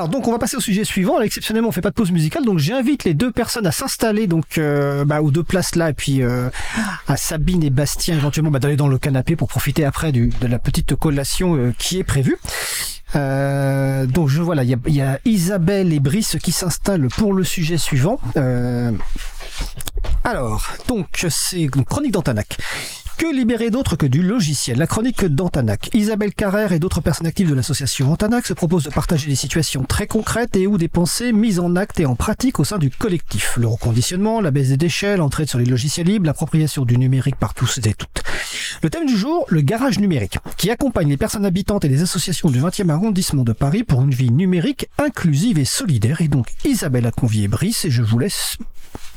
Alors donc on va passer au sujet suivant. Là, exceptionnellement, on fait pas de pause musicale, donc j'invite les deux personnes à s'installer donc euh, bah, aux deux places là, et puis euh, à Sabine et Bastien éventuellement bah, d'aller dans le canapé pour profiter après du, de la petite collation euh, qui est prévue. Euh, donc je voilà, il y y a Isabelle et Brice qui s'installent pour le sujet suivant. Euh, alors, donc c'est Chronique d'Antanac. Que libérer d'autre que du logiciel La chronique d'Antanac. Isabelle Carrère et d'autres personnes actives de l'association Antanac se proposent de partager des situations très concrètes et ou des pensées mises en acte et en pratique au sein du collectif. Le reconditionnement, la baisse des déchets, l'entraide sur les logiciels libres, l'appropriation du numérique par tous et toutes. Le thème du jour, le garage numérique, qui accompagne les personnes habitantes et les associations du 20e arrondissement de Paris pour une vie numérique inclusive et solidaire. Et donc Isabelle a convié Brice et je vous laisse...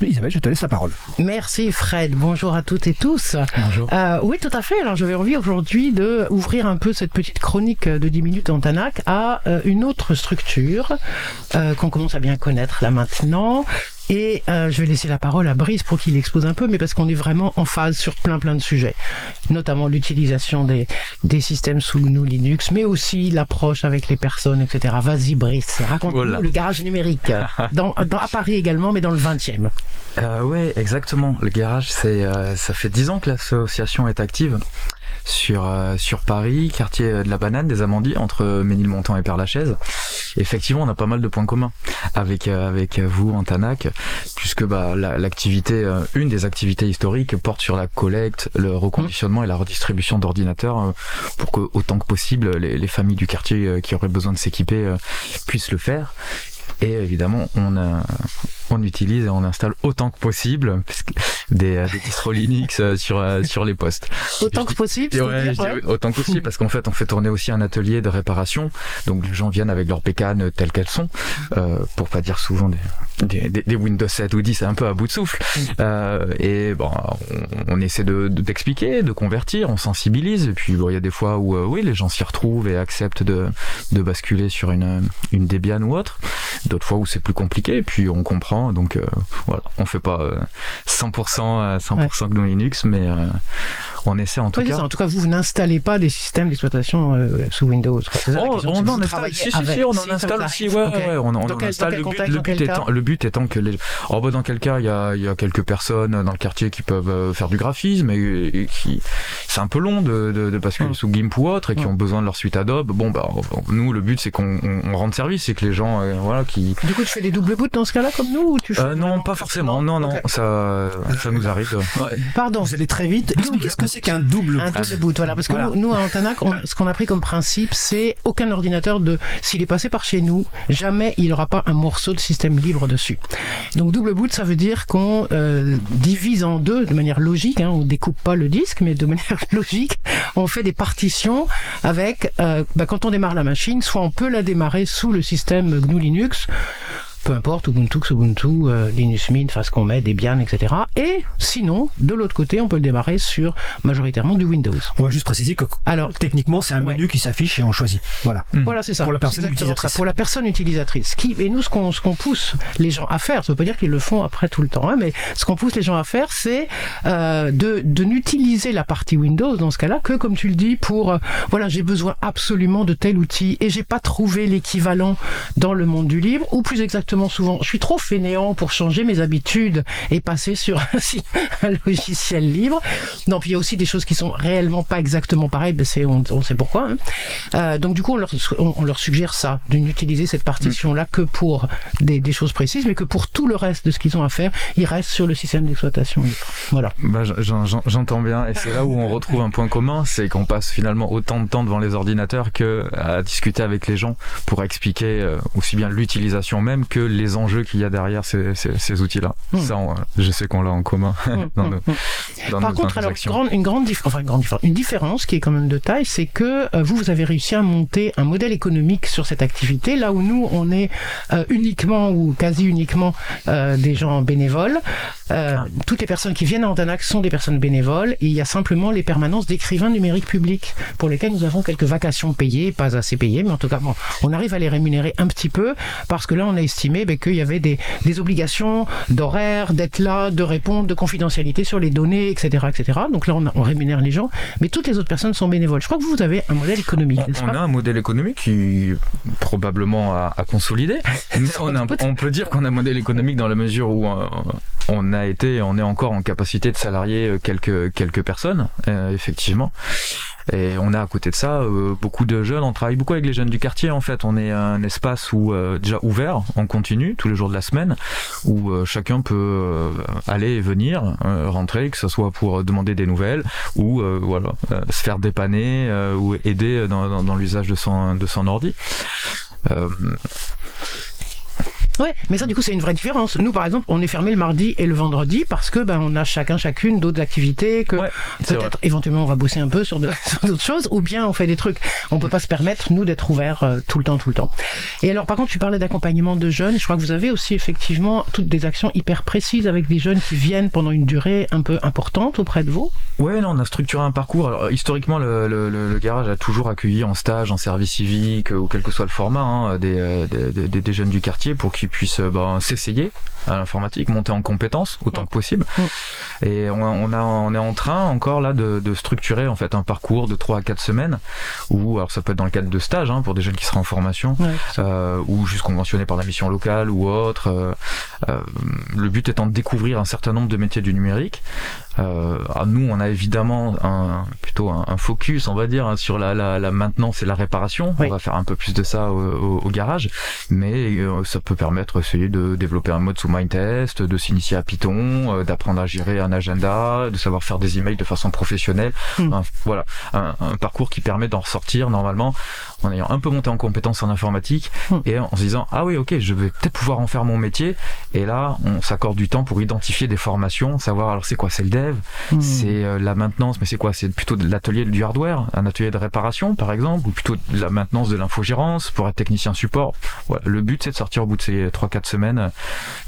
Isabelle, je te laisse la parole. Merci Fred, bonjour à toutes et tous. Bonjour. Euh, oui, tout à fait. Alors, j'avais envie aujourd'hui de ouvrir un peu cette petite chronique de 10 minutes en Tanac à euh, une autre structure euh, qu'on commence à bien connaître là maintenant. Et euh, je vais laisser la parole à Brice pour qu'il expose un peu, mais parce qu'on est vraiment en phase sur plein plein de sujets, notamment l'utilisation des, des systèmes sous GNU Linux, mais aussi l'approche avec les personnes, etc. Vas-y Brice, raconte-nous Voilà. le garage numérique, dans, dans, à Paris également, mais dans le 20e. Euh, ouais, exactement. Le garage, c'est, euh, ça fait dix ans que l'association est active sur euh, sur Paris, quartier de la Banane, des Amandiers, entre Ménilmontant et Père-Lachaise. Effectivement, on a pas mal de points communs avec euh, avec vous, Antanac, puisque bah la- l'activité, euh, une des activités historiques porte sur la collecte, le reconditionnement et la redistribution d'ordinateurs euh, pour que autant que possible les, les familles du quartier qui auraient besoin de s'équiper puissent le faire. Et évidemment, on, euh, on utilise et on installe autant que possible puisque des, euh, des distros Linux euh, sur, euh, sur les postes. Autant que possible, ouais, ouais. autant que possible parce qu'en fait, on fait tourner aussi un atelier de réparation. Donc les gens viennent avec leurs bécanes telles qu'elles sont, euh, pour pas dire souvent des, des, des- des Windows 7 ou 10, c'est un peu à bout de souffle. Euh, et bon, on, on essaie de de- d'expliquer, de, convertir, on sensibilise. Et puis bon, il y a des fois où euh, oui, les gens s'y retrouvent et acceptent de, de basculer sur une, une Debian ou autre. D'autres fois où c'est plus compliqué. Et puis on comprend. Donc euh, voilà, on fait pas euh, 100% euh, 100% GNU Linux, mais euh, on essaie en tout Oui, cas. ça. En tout cas, vous, vous n'installez pas des systèmes d'exploitation euh, sous Windows. ça, Oh, on que en installe, si, si, si, on en installe aussi, ouais, ouais, on, on en quel- installe. Le but, contexte, le but étant, cas le but étant que les, oh, bah, dans quel cas, il y a, il y a quelques personnes dans le quartier qui peuvent euh, faire du graphisme et, et qui, c'est un peu long de, de, de basculer Mm. sous GIMP ou autre et qui Mm. ont besoin de leur suite Adobe. Bon, bah, nous, le but, c'est qu'on on, on rende service, c'est que les gens, euh, voilà, qui, Du coup, tu fais des doubles boots dans ce cas-là, comme nous ou tu euh, non, pas forcément, non, non, ça, ça nous arrive. Pardon. Vous allez très vite. Qu'est-ce que c'est qu'un double Un double boot, voilà. Parce que Voilà. nous, nous, à Antanac, on- ce qu'on a pris comme principe, c'est aucun ordinateur de, s'il est passé par chez nous, jamais il n'aura pas un morceau de système libre dessus. Donc double boot, ça veut dire qu'on euh, divise en deux de manière logique. Hein, on découpe pas le disque, mais de manière logique, on fait des partitions avec. euh, bah, quand on démarre la machine, soit on peut la démarrer sous le système GNU Linux. Peu importe, Ubuntu, Ubuntu, euh, Linux Mint, ce qu'on met, Debian, etc. Et sinon, de l'autre côté, on peut le démarrer sur majoritairement du Windows. On va juste préciser que Alors, techniquement, c'est un Ouais. menu qui s'affiche et on choisit. Voilà. Voilà, c'est ça. Pour la personne utilisatrice. ça, Pour la personne utilisatrice. Qui, et nous, ce qu'on ce qu'on pousse les gens à faire, ça veut pas dire qu'ils le font après tout le temps, hein, mais ce qu'on pousse les gens à faire, c'est euh, de, de n'utiliser la partie Windows dans ce cas-là que, comme tu le dis, pour euh, voilà, j'ai besoin absolument de tel outil et j'ai pas trouvé l'équivalent dans le monde du libre, ou plus exactement souvent, je suis trop fainéant pour changer mes habitudes et passer sur un, logiciel libre. Non, puis il y a aussi des choses qui sont réellement pas exactement pareilles, ben on, sait pourquoi. hein. Euh, donc du coup, on leur, suggère ça, de n'utiliser cette partition-là que pour des, choses précises, mais que pour tout le reste de ce qu'ils ont à faire, ils restent sur le système d'exploitation libre. Voilà. Bah, j'en- j'en- J'entends bien, et c'est là où on retrouve un point commun, c'est qu'on passe finalement autant de temps devant les ordinateurs que à discuter avec les gens pour expliquer euh, aussi bien l'utilisation même que les enjeux qu'il y a derrière ces, ces, ces outils-là. Mm. Ça, on- je sais qu'on l'a en commun dans nos, dans Par nos contre, alors, grande, une, grande enfin, une grande différence, une différence qui est quand même de taille, c'est que euh, vous, vous avez réussi à monter un modèle économique sur cette activité, là où nous, on est euh, uniquement ou quasi uniquement euh, des gens bénévoles. Euh, Toutes les personnes qui viennent à Antanac sont des personnes bénévoles et il y a simplement les permanences d'écrivains numériques publics pour lesquels nous avons quelques vacations payées, pas assez payées, mais en tout cas, bon, on arrive à les rémunérer un petit peu parce que là, on a estimé estimé ben, qu'il y avait des, des obligations d'horaire, d'être là, de répondre, de confidentialité sur les données, etc., etc. Donc là, on, rémunère les gens, mais toutes les autres personnes sont bénévoles. Je crois que vous avez un modèle économique, On, n'est-ce on a un modèle économique qui probablement a, a consolidé. Mais on, a- on peut dire qu'on a un modèle économique dans la mesure où euh, on a été, on est encore en capacité de salarier euh, quelques quelques personnes, euh, effectivement. Et on a à côté de ça euh, beaucoup de jeunes. On travaille beaucoup avec les jeunes du quartier. En fait, on est un espace où euh, déjà ouvert en continu tous les jours de la semaine, où euh, chacun peut euh, aller et venir, euh, rentrer, que ce soit pour demander des nouvelles ou euh, voilà se faire dépanner ou aider dans, dans, dans l'usage de son de son ordi. Ouais, mais ça du coup c'est une vraie différence. Nous par exemple, on est fermé le mardi et le vendredi parce que ben on a chacun chacune d'autres activités que Ouais, peut-être éventuellement on va bosser un peu sur d'autres choses ou bien on fait des trucs. On peut pas se permettre nous d'être ouverts euh, tout le temps tout le temps. Et alors par contre, tu parlais d'accompagnement de jeunes, je crois que vous avez aussi effectivement toutes des actions hyper précises avec des jeunes qui viennent pendant une durée un peu importante auprès de vous. Ouais, non, on a structuré un parcours. Alors, historiquement, le, le, le- le garage a toujours accueilli en stage, en service civique, euh, ou quel que soit le format, hein, des, euh, des, des- des jeunes du quartier pour puissent euh, ben, s'essayer à l'informatique, monter en compétences autant que possible. Et on, a, on, a, on est en train encore là de, de structurer en fait un parcours de 3 à 4 semaines, ou alors ça peut être dans le cadre de stage hein, pour des jeunes qui seraient en formation, Ouais. euh, ou juste conventionnés par la mission locale ou autre. euh, euh, le but étant de découvrir un certain nombre de métiers du numérique. Euh, ah, nous, on a évidemment un, plutôt un, un focus, on va dire, hein, sur la, la, la maintenance et la réparation. Oui. On va faire un peu plus de ça au, au- au garage, mais euh, ça peut permettre aussi de développer un mode sous Mindtest, de s'initier à Python, euh, d'apprendre à gérer un agenda, de savoir faire des emails de façon professionnelle. Hmm. Un- voilà, un, un parcours qui permet d'en ressortir normalement en ayant un peu monté en compétences en informatique Hmm. et en se disant ah oui ok je vais peut-être pouvoir en faire mon métier et là on s'accorde du temps pour identifier des formations savoir alors c'est quoi c'est le dev? Hmm. c'est euh, la maintenance mais c'est quoi? C'est plutôt de l'atelier du hardware un atelier de réparation par exemple ou plutôt de la maintenance de l'infogérance pour être technicien support? Voilà le but c'est de sortir au bout de ces 3-4 semaines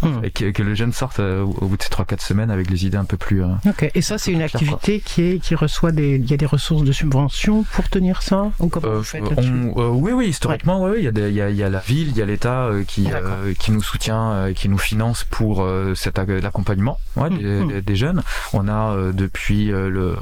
Hmm. et que, que les jeunes sortent euh, au bout de ces 3-4 semaines avec les idées un peu plus euh, Ok. Et ça c'est une activité qui est qui reçoit des il y a des ressources de subvention pour tenir ça? Ou comment Euh, vous faites on- là-dessus? Euh, oui, oui, historiquement, oui, il y, a des- il y, a, il y a la ville, il y a l'État qui, euh, qui nous soutient, qui nous finance pour cet ag- l'accompagnement ouais, des, des- des jeunes. On a euh, depuis euh, le,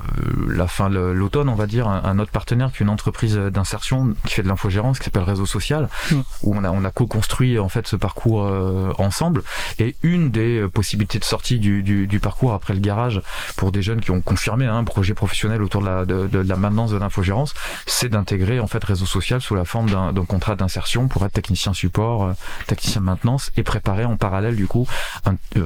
la fin de l'automne, on va dire, un, un autre partenaire qui est une entreprise d'insertion qui fait de l'infogérance, qui s'appelle Réseau Social, Mhm. où on a, on a co-construit en fait ce parcours euh, ensemble. Et une des euh, possibilités de sortie du, du, du parcours après le garage pour des jeunes qui ont confirmé hein, un projet professionnel autour de la, de, de la maintenance de l'infogérance, c'est d'intégrer en fait réseau social sous la forme d'un contrat d'insertion pour être technicien support, euh, technicien maintenance et préparer en parallèle du coup un, euh,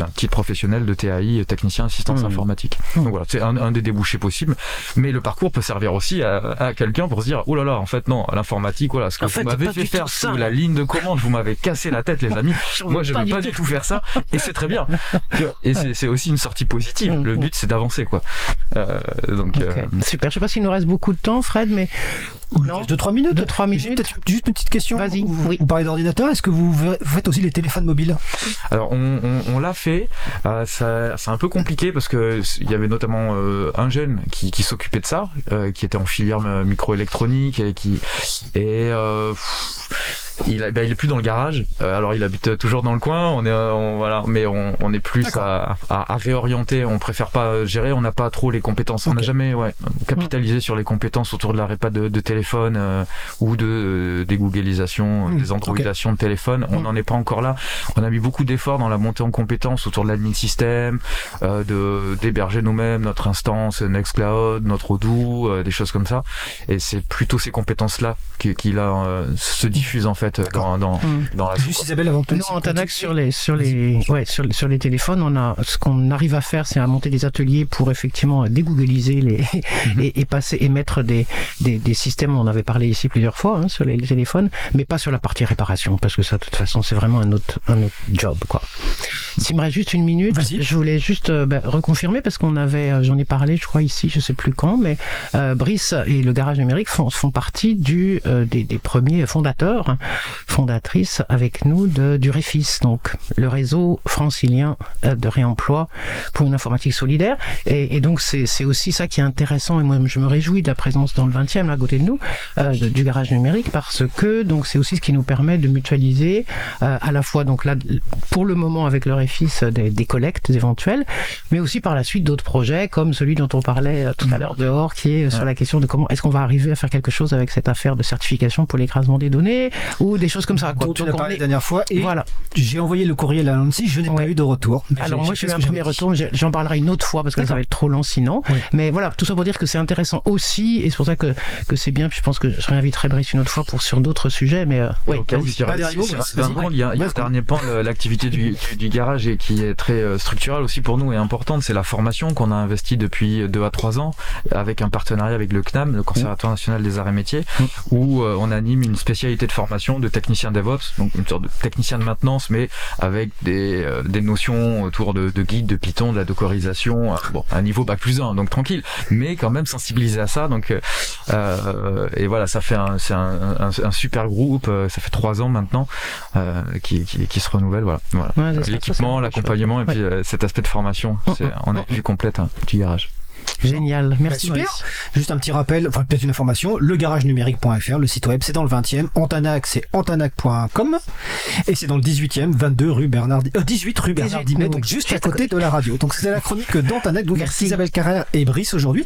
un titre professionnel de TAI, technicien assistance Mmh. informatique. Mmh. Donc voilà, c'est un, un des débouchés possibles. Mais le parcours peut servir aussi à, à quelqu'un pour se dire oh là là, en fait non, l'informatique, voilà, ce que En vous c'est m'avez fait faire sous la ligne de commande, vous m'avez cassé la tête les amis. Moi, je veux pas du tout faire ça, et c'est très bien. Et c'est c'est aussi une sortie positive. Le mm. but, c'est d'avancer, quoi. Euh, donc, euh, Super. Je sais pas s'il nous reste beaucoup de temps, Fred, mais non. 2-3 minutes. Deux, trois minutes. J'ai peut-être juste une petite question. Vas-y, Vous, oui. vous parlez d'ordinateur. Est-ce que vous vous faites aussi les téléphones mobiles? Alors, on, on, on l'a fait. Euh, ça- c'est un peu compliqué parce que s- il y avait notamment euh, un jeune qui, qui s'occupait de ça, euh, qui était en filière euh, microélectronique et qui et euh, pff, il, a- ben, il est plus dans le garage. Euh, alors, il habite toujours dans le coin. On est, euh, on- voilà, mais on, on est plus à, à, à réorienter. On préfère pas euh, gérer. On n'a pas trop les compétences. On n'a jamais, ouais, capitalisé sur les compétences autour de la répa de, de téléphone euh, ou de euh, dégooglisation, Hmm, des androidations de téléphone. On Hmm. n'en est pas encore là. On a mis beaucoup d'efforts dans la montée en compétences autour de l'admin système, euh, de d'héberger nous-mêmes notre instance Nextcloud, notre Odoo, euh, des choses comme ça. Et c'est plutôt ces compétences-là qui, qui là euh, se diffusent en fait dans dans, Hmm. dans la Juste Isabelle avant Nous, laisser en Tanax, sur les, sur les, ouais, sur, sur les téléphones, on a, ce qu'on arrive à faire, c'est à monter des ateliers pour effectivement dégoogliser les, et, et passer, et mettre des, des, des systèmes, on en avait parlé ici plusieurs fois, hein, sur les, les téléphones, mais pas sur la partie réparation, parce que ça, de toute façon, c'est vraiment un autre, un autre job, quoi. S'il me reste juste une minute, je voulais juste euh, bah, reconfirmer parce qu'on avait, euh, j'en ai parlé, je crois ici, je sais plus quand, mais euh, Brice et le garage numérique font, font partie du euh, des, des premiers fondateurs, fondatrices avec nous de, du REFIS, donc le réseau francilien euh, de réemploi pour une informatique solidaire. Et, et donc c'est aussi ça qui est intéressant et moi je me réjouis de la présence dans le 20e là, à côté de nous euh, du garage numérique parce que donc c'est aussi ce qui nous permet de mutualiser euh, à la fois donc là pour le moment avec le REFIS des, des collectes éventuelles mais aussi par la suite d'autres projets comme celui dont on parlait tout à l'heure dehors qui est sur la question de comment est-ce qu'on va arriver à faire quelque chose avec cette affaire de certification pour l'écrasement des données ou des choses comme ça quoi. dont tu Donc, as on parlé est- la dernière fois. Et voilà. j'ai envoyé le courriel à Nancy, je n'ai pas eu de retour. Mais Alors moi j'ai fais un premier retour, j'en parlerai une autre fois parce que ça va être trop long sinon. Oui. Mais voilà, tout ça pour dire que c'est intéressant aussi et c'est pour ça que, que c'est bien. Puis je pense que je réinviterai Brice une autre fois pour sur d'autres sujets. Mais euh, ouais, Au cas où, vas-y. s'il Pas reste- derrière s'il vous, reste vas-y. 20 secondes, il y a, un dernier point, l'activité du, garage et qui est très euh, structurelle aussi pour nous et importante, c'est la formation qu'on a investi depuis 2 à 3 ans avec un partenariat avec le CNAM, le Conservatoire National des Arts et Métiers, Mm. où euh, on anime une spécialité de formation de technicien DevOps, donc une sorte de technicien de maintenance, mais avec des, euh, des notions autour de, de guide, de Python, de la dockerisation, euh, bon, un niveau bac plus 1, donc tranquille, mais quand même sensibilisé à ça, donc euh, euh, et voilà, ça fait un, c'est un, un, un super groupe, euh, ça fait 3 ans maintenant, euh, qui, qui, qui se renouvelle, voilà. voilà. Ouais, L'équipement, l'accompagnement et puis euh, cet aspect de formation, c'est en appui complète hein, du garage. Génial. Merci Super. Brice. Juste un petit rappel, enfin peut-être une information, le garage numérique.fr, le site web, c'est dans le 20e, Antanac, c'est antanac.com, et c'est dans le 18e, 22 rue Bernard, euh, 18 rue Bernard 18, Dimet, oui. donc juste à côté de la radio. Donc c'est la chronique d'Antanac, donc Merci. Isabelle Carrère et Brice aujourd'hui.